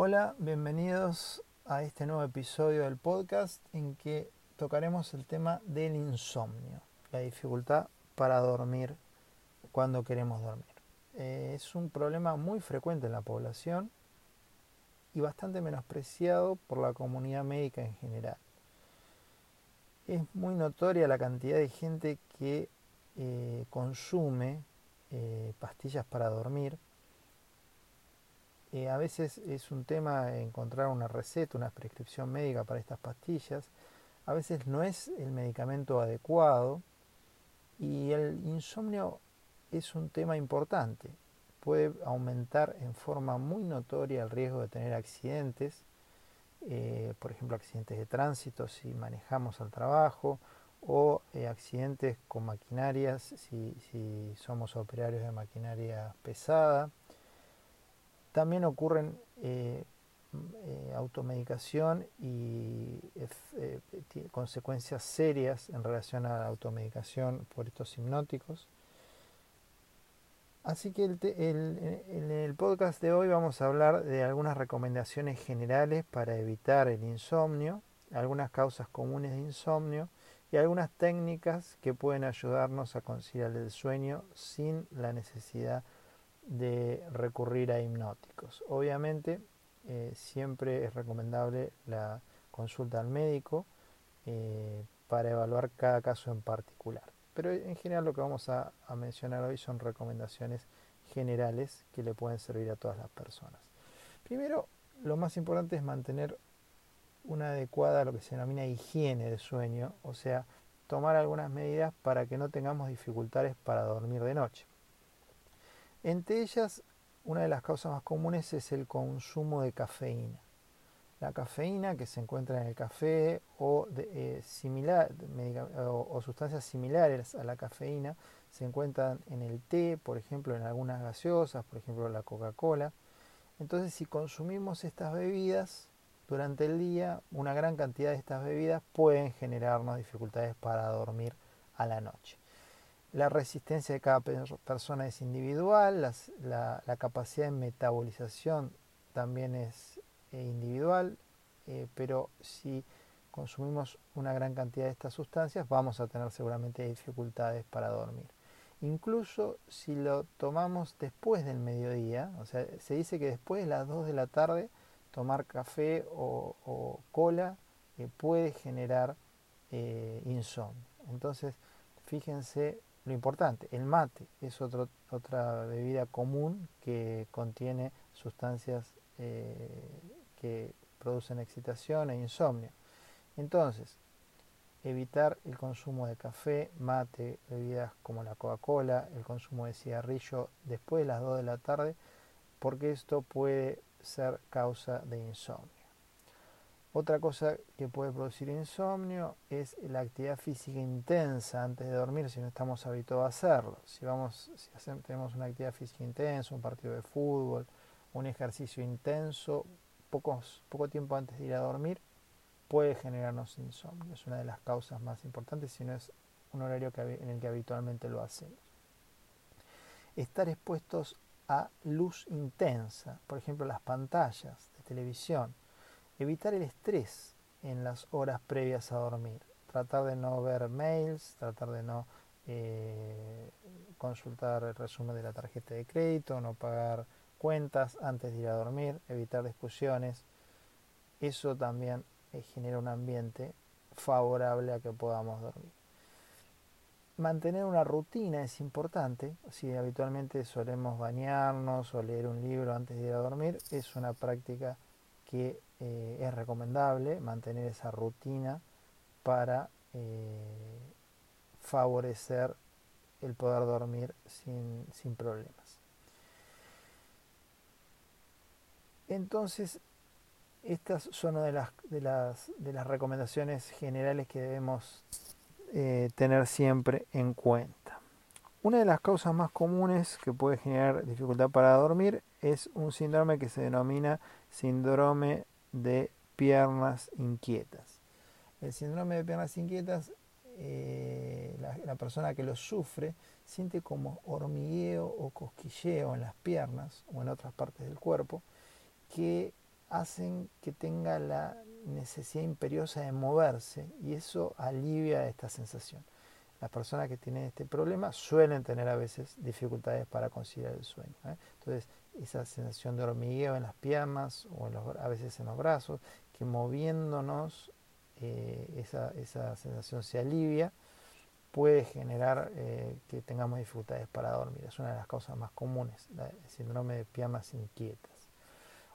Hola, bienvenidos a este nuevo episodio del podcast en que tocaremos el tema del insomnio, la dificultad para dormir cuando queremos dormir. Eh, es un problema muy frecuente en la población y bastante menospreciado por la comunidad médica en general. Es muy notoria la cantidad de gente que eh, consume eh, pastillas para dormir eh, a veces es un tema encontrar una receta, una prescripción médica para estas pastillas. A veces no es el medicamento adecuado y el insomnio es un tema importante. Puede aumentar en forma muy notoria el riesgo de tener accidentes, eh, por ejemplo accidentes de tránsito si manejamos al trabajo o eh, accidentes con maquinarias si, si somos operarios de maquinaria pesada también ocurren eh, eh, automedicación y eh, consecuencias serias en relación a la automedicación por estos hipnóticos. Así que en el podcast de hoy vamos a hablar de algunas recomendaciones generales para evitar el insomnio, algunas causas comunes de insomnio y algunas técnicas que pueden ayudarnos a conciliar el sueño sin la necesidad de de recurrir a hipnóticos. Obviamente eh, siempre es recomendable la consulta al médico eh, para evaluar cada caso en particular. Pero en general lo que vamos a, mencionar hoy son recomendaciones generales que le pueden servir a todas las personas. Primero, lo más importante es mantener una adecuada, lo que se denomina higiene de sueño, o sea, tomar algunas medidas para que no tengamos dificultades para dormir de noche. Entre ellas, una de las causas más comunes es el consumo de cafeína. La cafeína que se encuentra en el café o, eh, similar, o, sustancias similares a la cafeína se encuentran en el té, por ejemplo, en algunas gaseosas, por ejemplo la Coca-Cola. Entonces, si consumimos estas bebidas durante el día, una gran cantidad de estas bebidas pueden generarnos dificultades para dormir a la noche. La resistencia de cada persona es individual, la, capacidad de metabolización también es eh, individual, eh, pero si consumimos una gran cantidad de estas sustancias vamos a tener seguramente dificultades para dormir. Incluso si lo tomamos después del mediodía, o sea, se dice que después de las 2 de la tarde tomar café o, cola eh, puede generar insomnio. Entonces, fíjense lo importante, el mate es otra bebida común que contiene sustancias eh, que producen excitación e insomnio. Entonces, evitar el consumo de café, mate, bebidas como la Coca-Cola, el consumo de cigarrillo después de las 2 de la tarde, porque esto puede ser causa de insomnio. Otra cosa que puede producir insomnio es la actividad física intensa antes de dormir si no estamos habituados a hacerlo. Si, vamos, si hacemos, tenemos una actividad física intensa, un partido de fútbol, un ejercicio intenso, pocos, poco tiempo antes de ir a dormir, puede generarnos insomnio. Es una de las causas más importantes si no es un horario en el que habitualmente lo hacemos. Estar expuestos a luz intensa, por ejemplo las pantallas de televisión, Evitar el estrés en las horas previas a dormir. Tratar de no ver mails, tratar de no eh, consultar el resumen de la tarjeta de crédito, no pagar cuentas antes de ir a dormir, evitar discusiones. Eso también eh, genera un ambiente favorable a que podamos dormir. Mantener una rutina es importante. Si habitualmente solemos bañarnos o leer un libro antes de ir a dormir, es una práctica que eh, es recomendable mantener esa rutina para eh, favorecer el poder dormir sin, problemas. Entonces, estas son una de las, de las, de las recomendaciones generales que debemos eh, tener siempre en cuenta. Una de las causas más comunes que puede generar dificultad para dormir es un síndrome que se denomina síndrome de piernas inquietas. El síndrome de piernas inquietas, eh, la, persona que lo sufre siente como hormigueo o cosquilleo en las piernas o en otras partes del cuerpo que hacen que tenga la necesidad imperiosa de moverse y eso alivia esta sensación. Las personas que tienen este problema suelen tener a veces dificultades para conciliar el sueño. ¿eh? Entonces, esa sensación de hormigueo en las piernas o a veces en los brazos, que moviéndonos eh, esa, esa, sensación se alivia, puede generar eh, que tengamos dificultades para dormir. Es una de las causas más comunes, el síndrome de piernas inquietas.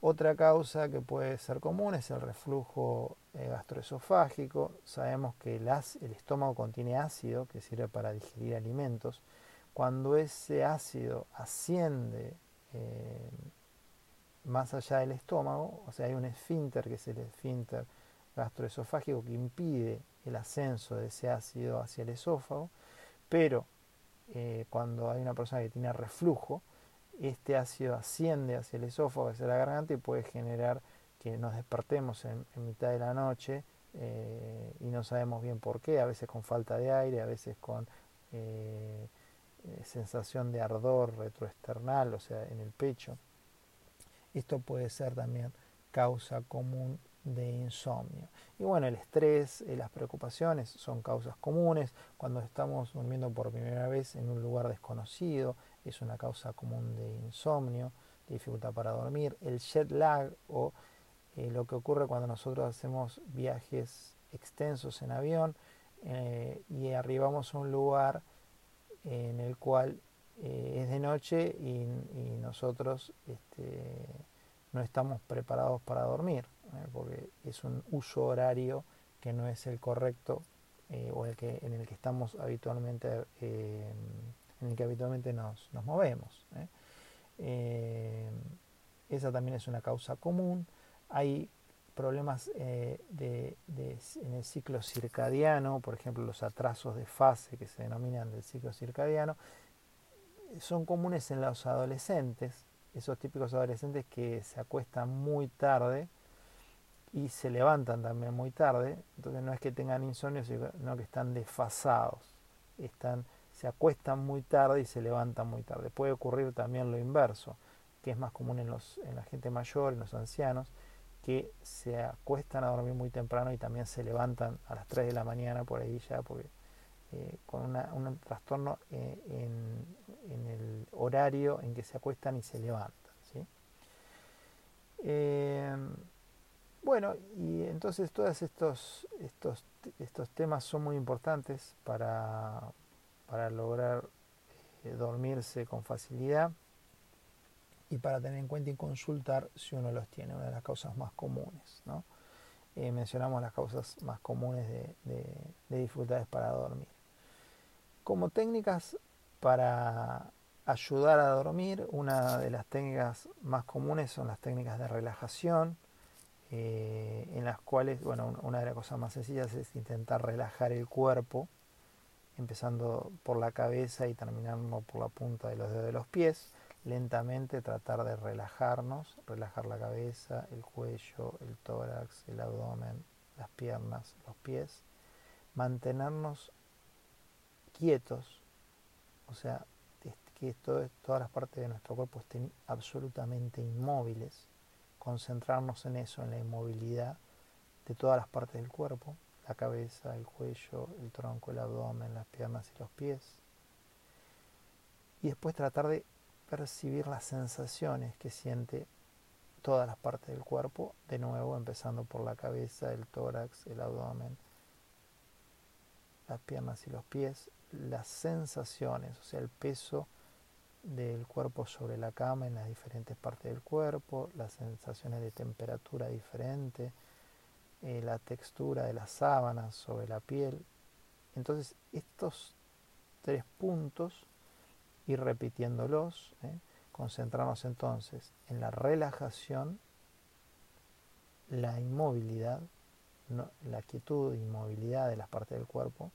Otra causa que puede ser común es el reflujo eh, gastroesofágico. Sabemos que el, estómago contiene ácido que sirve para digerir alimentos. Cuando ese ácido asciende eh, más allá del estómago, o sea, hay un esfínter que es el esfínter gastroesofágico que impide el ascenso de ese ácido hacia el esófago, pero eh, cuando hay una persona que tiene reflujo, este ácido asciende hacia el esófago, hacia la garganta y puede generar que nos despertemos en, mitad de la noche eh, y no sabemos bien por qué, a veces con falta de aire, a veces con eh, eh, sensación de ardor retroesternal, o sea, en el pecho. Esto puede ser también causa común de insomnio. Y bueno, el estrés, y las preocupaciones son causas comunes. Cuando estamos durmiendo por primera vez en un lugar desconocido, es una causa común de insomnio, dificultad para dormir. El jet lag o eh, lo que ocurre cuando nosotros hacemos viajes extensos en avión eh, y arribamos a un lugar en el cual eh, es de noche y, nosotros este, no estamos preparados para dormir, porque es un uso horario que no es el correcto o el que, en el que estamos habitualmente en el que habitualmente nos, movemos. ¿eh? Eh, esa también es una causa común. Hay problemas eh, en el ciclo circadiano, por ejemplo los atrasos de fase que se denominan del ciclo circadiano, son comunes en los adolescentes, esos típicos adolescentes que se acuestan muy tarde y se levantan también muy tarde, entonces no es que tengan insomnio, sino que están desfasados, están se acuestan muy tarde y se levantan muy tarde. Puede ocurrir también lo inverso, que es más común en, los, en la gente mayor, en los ancianos, que se acuestan a dormir muy temprano y también se levantan a las 3 de la mañana por ahí ya, porque eh, con un trastorno eh, en, el horario en que se acuestan y se levantan. Eh, bueno, y entonces todos estos, estos, estos temas son muy importantes para, para lograr eh, dormirse con facilidad y para tener en cuenta y consultar si uno los tiene, una de las causas más comunes. ¿no? Eh, mencionamos las causas más comunes de, dificultades para dormir. Como técnicas para ayudar a dormir, una de las técnicas más comunes son las técnicas de relajación, eh, en las cuales, bueno, una de las cosas más sencillas es intentar relajar el cuerpo empezando por la cabeza y terminando por la punta de los dedos de los pies. Lentamente tratar de relajarnos, relajar la cabeza, el cuello, el tórax, el abdomen, las piernas, los pies. Mantenernos quietos, o sea, que todas las partes de nuestro cuerpo estén absolutamente inmóviles. Concentrarnos en eso, en la inmovilidad de todas las partes del cuerpo la cabeza, el cuello, el tronco, el abdomen, las piernas y los pies. Y después tratar de percibir las sensaciones que siente todas las partes del cuerpo, de nuevo empezando por la cabeza, el tórax, el abdomen, las piernas y los pies, las sensaciones, o sea, el peso del cuerpo sobre la cama en las diferentes partes del cuerpo, las sensaciones de temperatura diferente, eh, la textura de las sábanas sobre la piel. Entonces, estos tres puntos, ir repitiéndolos, ¿eh? concentrarnos entonces en la relajación, la inmovilidad, la quietud e inmovilidad de las partes del cuerpo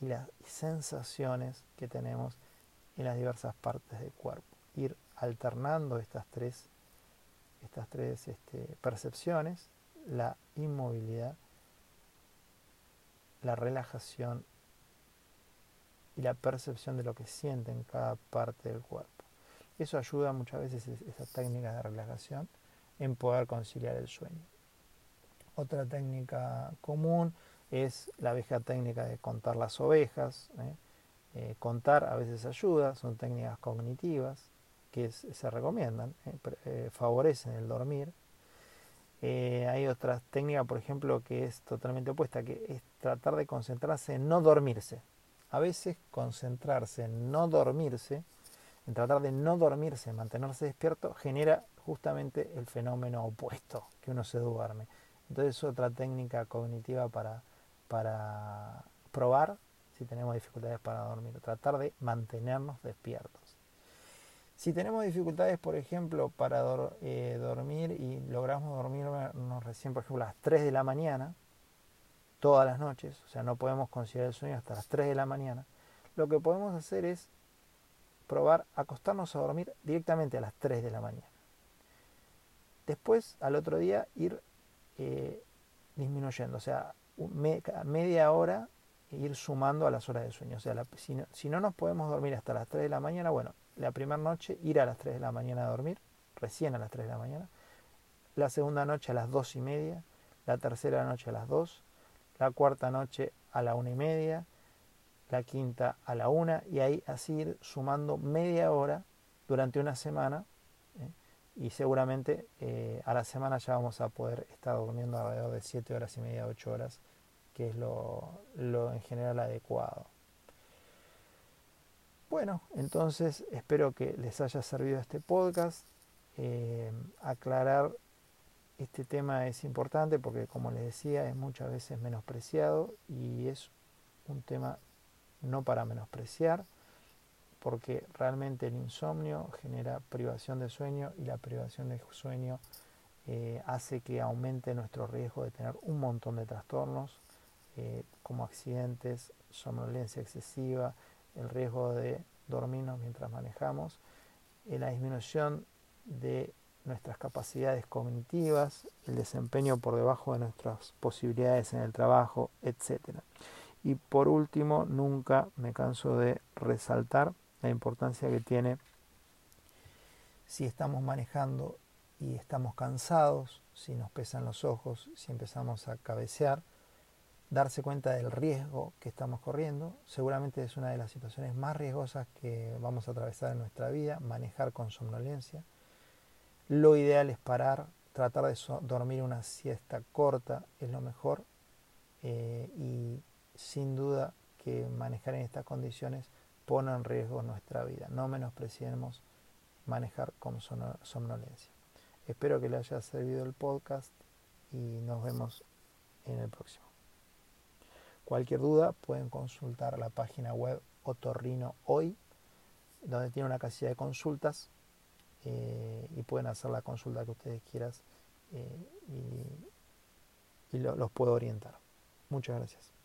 y las sensaciones que tenemos en las diversas partes del cuerpo. Ir alternando estas tres, estas tres este, percepciones la inmovilidad, la relajación y la percepción de lo que siente en cada parte del cuerpo. Eso ayuda muchas veces, esas técnicas de relajación, en poder conciliar el sueño. Otra técnica común es la vieja técnica de contar las ovejas. ¿eh? Eh, contar a veces ayuda, son técnicas cognitivas que se recomiendan, ¿eh? favorecen el dormir. Hay otras técnicas, por ejemplo, que es totalmente opuesta, que es tratar de concentrarse en no dormirse. A veces concentrarse en no dormirse, en tratar de no dormirse, mantenerse despierto, genera justamente el fenómeno opuesto, que uno se duerme. Entonces es otra técnica cognitiva para, para probar si tenemos dificultades para dormir, tratar de mantenernos despiertos. Si tenemos dificultades, por ejemplo, para eh, dormir y logramos dormirnos recién, por ejemplo, a las 3 de la mañana, todas las noches, o sea, no podemos considerar el sueño hasta las 3 de la mañana, lo que podemos hacer es probar acostarnos a dormir directamente a las 3 de la mañana. Después, al otro día, ir eh, disminuyendo, o sea, media hora ir sumando a las horas de sueño. O sea, si, no, si, no, nos podemos dormir hasta las 3 de la mañana, bueno, la primera noche ir a las 3 de la mañana a dormir, recién a las 3 de la mañana. La segunda noche a las 2 y media, la tercera noche a las 2, la cuarta noche a la una y media, la quinta a la una y ahí así ir sumando media hora durante una semana ¿eh? y seguramente eh, a la semana ya vamos a poder estar durmiendo alrededor de 7 horas y media, 8 horas, que es lo, en general adecuado. Bueno, entonces espero que les haya servido este podcast. Eh, aclarar este tema es importante porque, como les decía, es muchas veces menospreciado y es un tema no para menospreciar, porque realmente el insomnio genera privación de sueño y la privación de sueño eh, hace que aumente nuestro riesgo de tener un montón de trastornos eh, como accidentes, somnolencia excesiva, el riesgo de dormirnos mientras manejamos, la disminución de nuestras capacidades cognitivas, el desempeño por debajo de nuestras posibilidades en el trabajo, etc. Y por último, nunca me canso de resaltar la importancia que tiene si estamos manejando y estamos cansados, si nos pesan los ojos, si empezamos a cabecear, darse cuenta del riesgo que estamos corriendo. Seguramente es una de las situaciones más riesgosas que vamos a atravesar en nuestra vida, manejar con somnolencia. Lo ideal es parar, tratar de dormir una siesta corta es lo mejor eh, y sin duda que manejar en estas condiciones pone en riesgo nuestra vida. No menospreciemos manejar con somnolencia. Espero que les haya servido el podcast y nos vemos en el próximo. Cualquier duda pueden consultar la página web Otorrino Hoy, donde tiene una casilla de consultas eh, y pueden hacer la consulta que ustedes quieran eh, y, los puedo orientar. Muchas gracias.